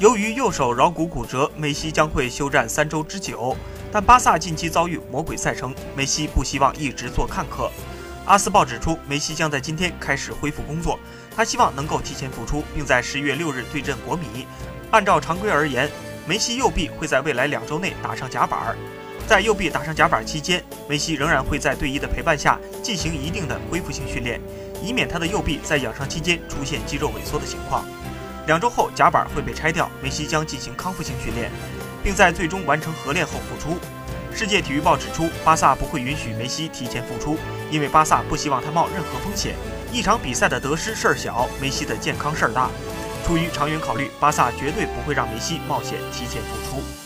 由于右手桡骨骨折，梅西将会休战三周之久。但巴萨近期遭遇魔鬼赛程，梅西不希望一直做看客。阿斯报指出，梅西将在今天开始恢复工作，他希望能够提前复出，并在十一月六日对阵国米。按照常规而言，梅西右臂会在未来两周内打上夹板。在右臂打上夹板期间，梅西仍然会在队医的陪伴下进行一定的恢复性训练，以免他的右臂在养伤期间出现肌肉萎缩的情况。两周后，甲板会被拆掉，梅西将进行康复性训练，并在最终完成合练后复出。世界体育报指出，巴萨不会允许梅西提前复出，因为巴萨不希望他冒任何风险。一场比赛的得失事儿小，梅西的健康事儿大。出于长远考虑，巴萨绝对不会让梅西冒险提前复出。